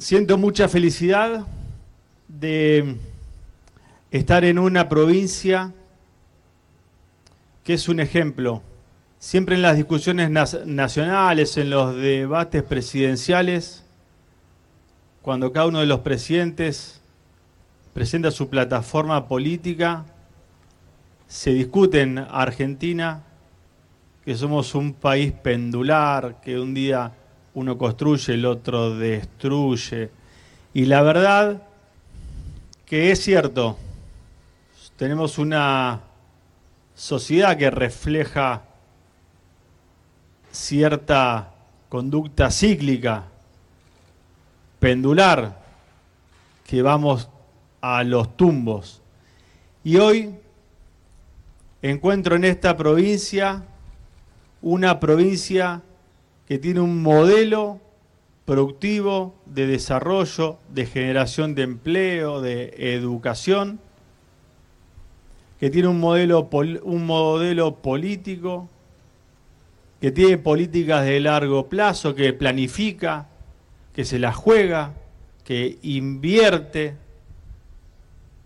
Siento mucha felicidad de estar en una provincia que es un ejemplo. Siempre en las discusiones nacionales, en los debates presidenciales, cuando cada uno de los presidentes presenta su plataforma política, se discute en Argentina que somos un país pendular, que un día uno construye, el otro destruye. Y la verdad que es cierto, tenemos una sociedad que refleja cierta conducta cíclica, pendular, que vamos a los tumbos. Y hoy encuentro en esta provincia una provincia que tiene un modelo productivo de desarrollo, de generación de empleo, de educación, que tiene un modelo, un modelo político, que tiene políticas de largo plazo, que planifica, que se la juega, que invierte,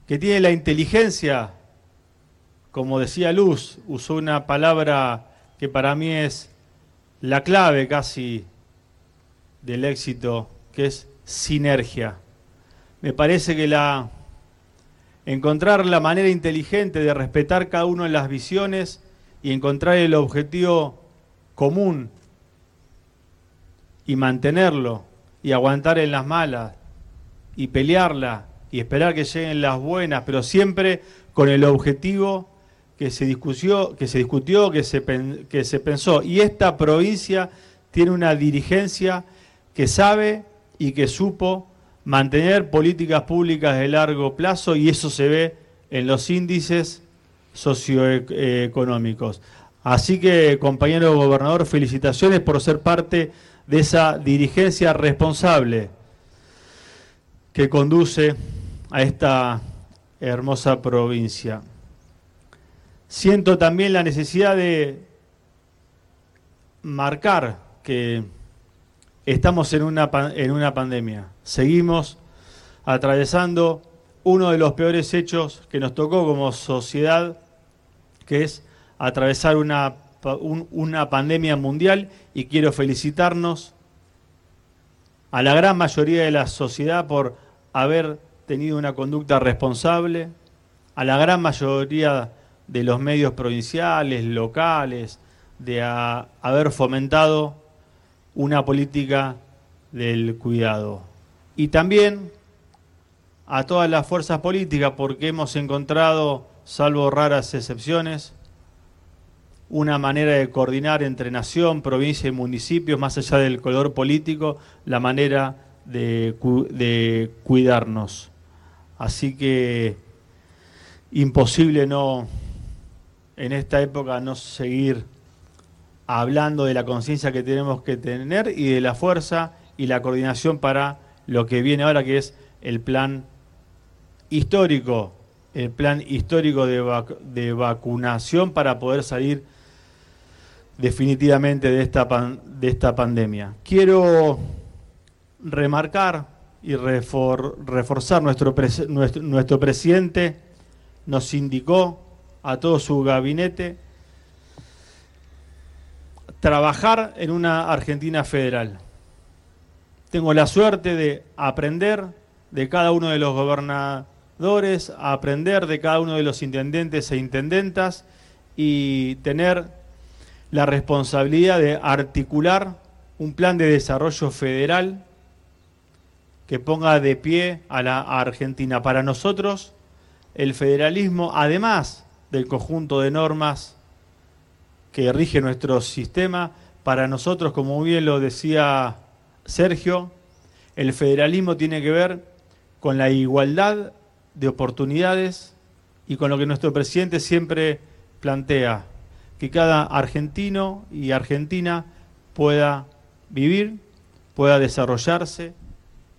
que tiene la inteligencia, como decía Luz, usó una palabra que para mí es la clave casi del éxito, que es sinergia. Me parece que la encontrar la manera inteligente de respetar cada una de las visiones y encontrar el objetivo común y mantenerlo y aguantar en las malas y pelearla y esperar que lleguen las buenas, pero siempre con el objetivo que se discutió, que se, discutió, que se, que se pensó. Y esta provincia tiene una dirigencia que sabe y que supo mantener políticas públicas de largo plazo y eso se ve en los índices socioeconómicos. Así que, compañero gobernador, felicitaciones por ser parte de esa dirigencia responsable que conduce a esta hermosa provincia. Siento también la necesidad de marcar que estamos en una, en una pandemia. Seguimos atravesando uno de los peores hechos que nos tocó como sociedad, que es atravesar una, una pandemia mundial y quiero felicitarnos a la gran mayoría de la sociedad por haber tenido una conducta responsable, a la gran mayoría de los medios provinciales, locales, de haber fomentado una política del cuidado. Y también a todas las fuerzas políticas, porque hemos encontrado, salvo raras excepciones, una manera de coordinar entre nación, provincia y municipios, más allá del color político, la manera de, cuidarnos. Así que imposible no en esta época no seguir hablando de la conciencia que tenemos que tener y de la fuerza y la coordinación para lo que viene ahora, que es el plan histórico, el plan histórico de, de vacunación para poder salir definitivamente de esta, de esta pandemia. Quiero remarcar y reforzar nuestro, nuestro, nuestro presidente nos indicó a todo su gabinete, trabajar en una Argentina federal. Tengo la suerte de aprender de cada uno de los gobernadores, aprender de cada uno de los intendentes e intendentas y tener la responsabilidad de articular un plan de desarrollo federal que ponga de pie a la Argentina. Para nosotros, el federalismo, además del conjunto de normas que rige nuestro sistema. Para nosotros, como bien lo decía Sergio, el federalismo tiene que ver con la igualdad de oportunidades y con lo que nuestro presidente siempre plantea, que cada argentino y argentina pueda vivir, pueda desarrollarse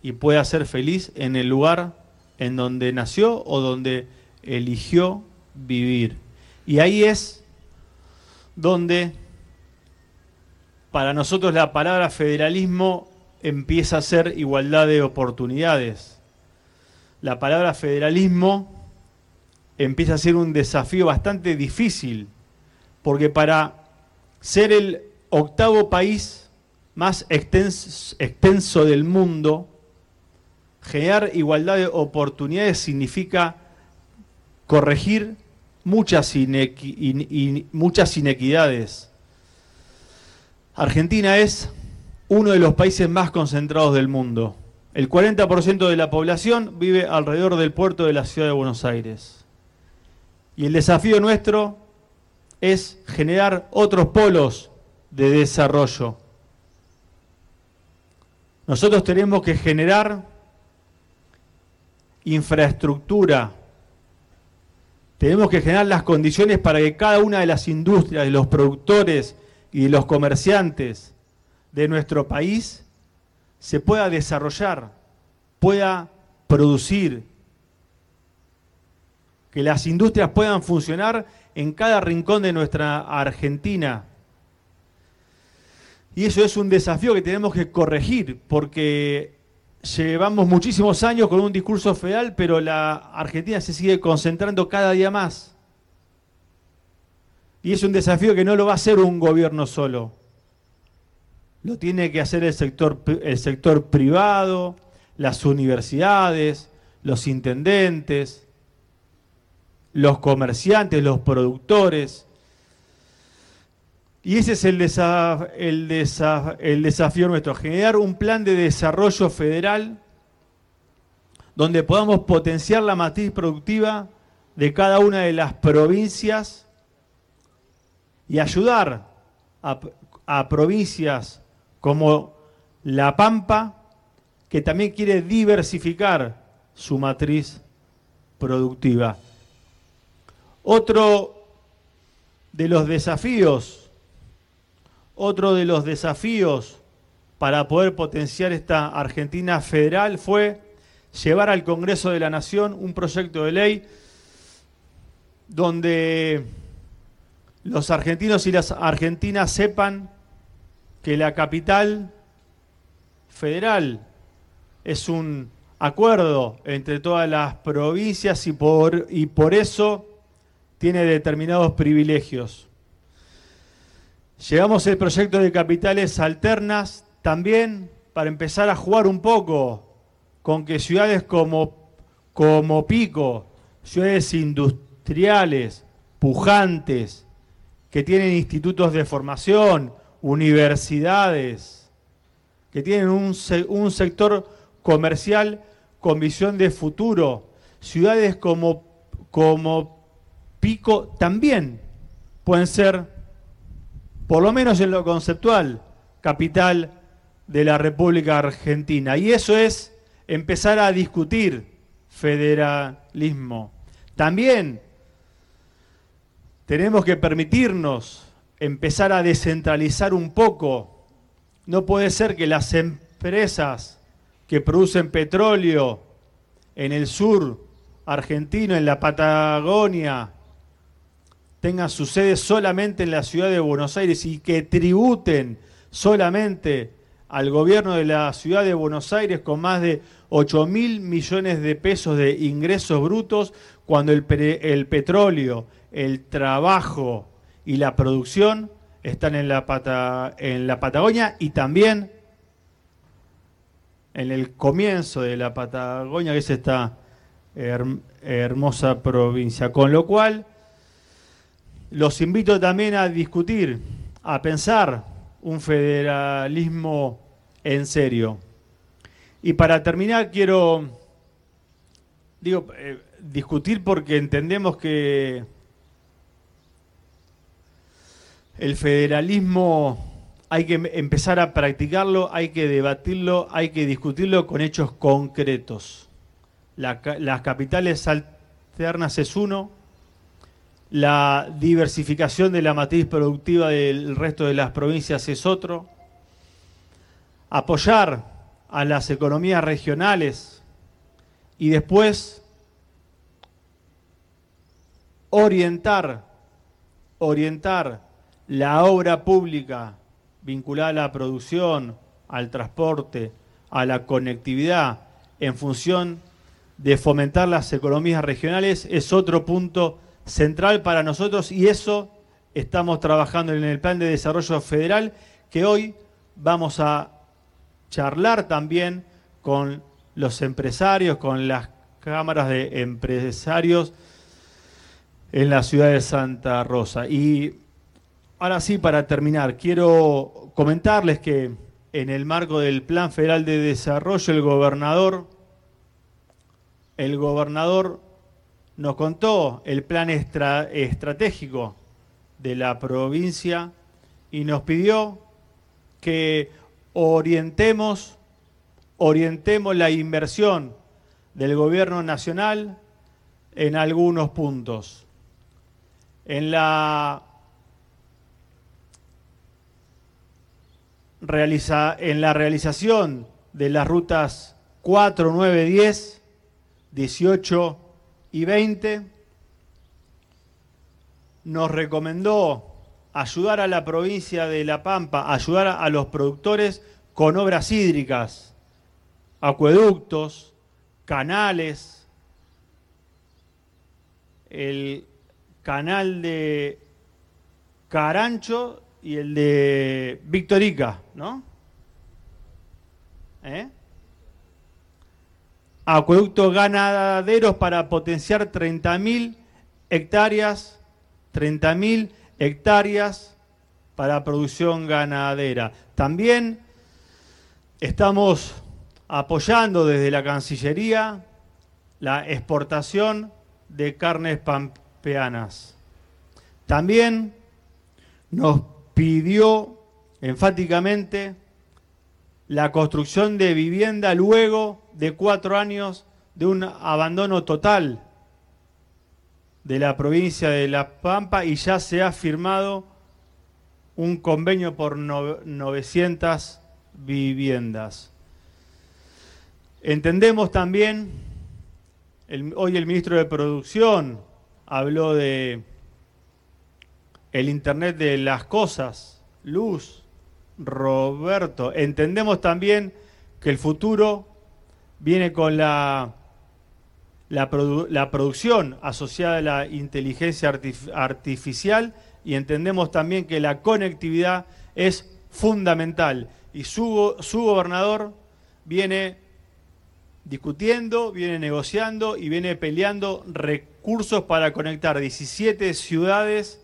y pueda ser feliz en el lugar en donde nació o donde eligió vivir. Y ahí es donde para nosotros la palabra federalismo empieza a ser igualdad de oportunidades. La palabra federalismo empieza a ser un desafío bastante difícil, porque para ser el octavo país más extenso, del mundo, generar igualdad de oportunidades significa corregir muchas, inequidades. Argentina es uno de los países más concentrados del mundo. El 40% de la población vive alrededor del puerto de la ciudad de Buenos Aires. Y el desafío nuestro es generar otros polos de desarrollo. Nosotros tenemos que generar infraestructura. Tenemos que generar las condiciones para que cada una de las industrias, de los productores y de los comerciantes de nuestro país se pueda desarrollar, pueda producir, que las industrias puedan funcionar en cada rincón de nuestra Argentina. Y eso es un desafío que tenemos que corregir, porque llevamos muchísimos años con un discurso federal, pero la Argentina se sigue concentrando cada día más. Y es un desafío que no lo va a hacer un gobierno solo. Lo tiene que hacer el sector, el sector privado, las universidades, los intendentes, los comerciantes, los productores. Y ese es el, el, el desafío nuestro, generar un plan de desarrollo federal donde podamos potenciar la matriz productiva de cada una de las provincias y ayudar a, a provincias como La Pampa, que también quiere diversificar su matriz productiva. Otro de los desafíos, otro de los desafíos para poder potenciar esta Argentina federal fue llevar al Congreso de la Nación un proyecto de ley donde los argentinos y las argentinas sepan que la capital federal es un acuerdo entre todas las provincias y por, eso tiene determinados privilegios. Llevamos el proyecto de capitales alternas también para empezar a jugar un poco con que ciudades como, como Pico, ciudades industriales, pujantes, que tienen institutos de formación, universidades, que tienen un, un sector comercial con visión de futuro, ciudades como, como Pico también pueden ser, por lo menos en lo conceptual, capital de la República Argentina. Y eso es empezar a discutir federalismo. También tenemos que permitirnos empezar a descentralizar un poco. No puede ser que las empresas que producen petróleo en el sur argentino, en la Patagonia, tengan su sede solamente en la ciudad de Buenos Aires y que tributen solamente al gobierno de la ciudad de Buenos Aires con más de 8 mil millones de pesos de ingresos brutos, cuando el, petróleo, el trabajo y la producción están en la, en la Patagonia y también en el comienzo de la Patagonia, que es esta hermosa provincia. Con lo cual, los invito también a discutir, a pensar un federalismo en serio. Y para terminar quiero, digo, eh, discutir porque entendemos que el federalismo hay que empezar a practicarlo, hay que debatirlo, hay que discutirlo con hechos concretos. las capitales alternas es uno, la diversificación de la matriz productiva del resto de las provincias es otro. Apoyar a las economías regionales y después orientar, orientar la obra pública vinculada a la producción al transporte, a la conectividad, en función de fomentar las economías regionales, es otro punto central para nosotros y eso estamos trabajando en el Plan de Desarrollo Federal que hoy vamos a charlar también con los empresarios, con las cámaras de empresarios en la ciudad de Santa Rosa. Y ahora sí, para terminar, quiero comentarles que en el marco del Plan Federal de Desarrollo, el gobernador, el gobernador nos contó el plan estratégico de la provincia y nos pidió que orientemos, orientemos la inversión del gobierno nacional en algunos puntos. En la, realiza, en la realización de las rutas 4, 9, 10, 18 y 20, nos recomendó ayudar a la provincia de La Pampa, ayudar a los productores con obras hídricas, acueductos, canales, el canal de Carancho y el de Victorica, ¿no? ¿Eh? Acueductos ganaderos para potenciar 30.000 hectáreas, 30.000 hectáreas para producción ganadera. También estamos apoyando desde la Cancillería la exportación de carnes pampeanas. También nos pidió enfáticamente la construcción de vivienda luego de cuatro años de un abandono total de la provincia de La Pampa y ya se ha firmado un convenio por 900 viviendas. Entendemos también, hoy el ministro de Producción habló de el Internet de las cosas, luz, Roberto. Entendemos también que el futuro viene con la la, producción asociada a la inteligencia artificial y entendemos también que la conectividad es fundamental. Y su, su gobernador viene discutiendo, viene negociando y viene peleando recursos para conectar 17 ciudades,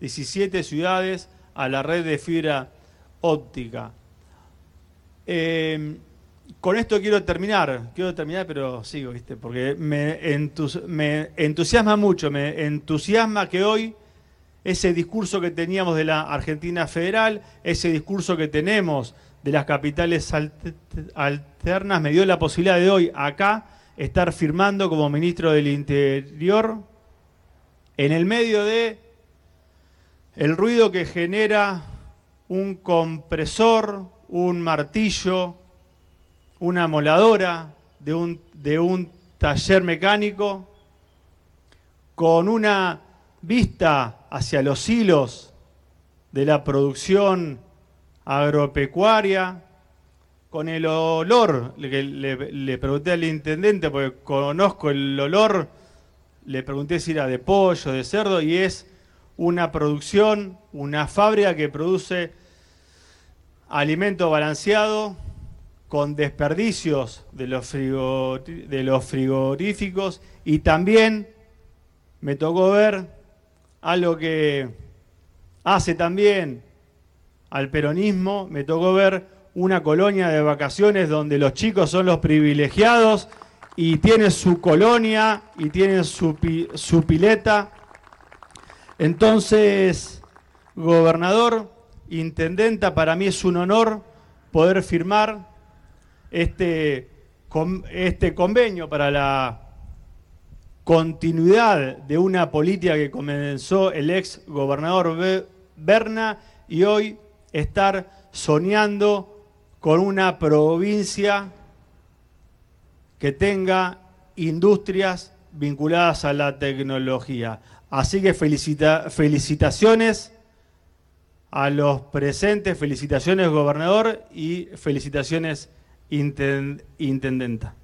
17 ciudades a la red de fibra óptica. Eh, con esto quiero terminar, quiero terminar, pero sigo, ¿viste? Porque me, me, entusiasma mucho, me entusiasma que hoy ese discurso que teníamos de la Argentina federal, ese discurso que tenemos de las capitales alternas, me dio la posibilidad de hoy acá estar firmando como ministro del Interior en el medio de el ruido que genera un compresor, un martillo, una moladora de un, de un taller mecánico con una vista hacia los hilos de la producción agropecuaria, con el olor, le, le, pregunté al intendente, porque conozco el olor, le pregunté si era de pollo, de cerdo, y es una producción, una fábrica que produce alimento balanceado, con desperdicios de los, frigoríficos y también me tocó ver algo que hace también al peronismo, me tocó ver una colonia de vacaciones donde los chicos son los privilegiados y tienen su colonia y tienen su, su pileta. Entonces, gobernador, intendenta, para mí es un honor poder firmar este, este convenio para la continuidad de una política que comenzó el ex gobernador Berna y hoy estar soñando con una provincia que tenga industrias vinculadas a la tecnología. Así que felicitaciones A los presentes, felicitaciones gobernador y felicitaciones intendenta.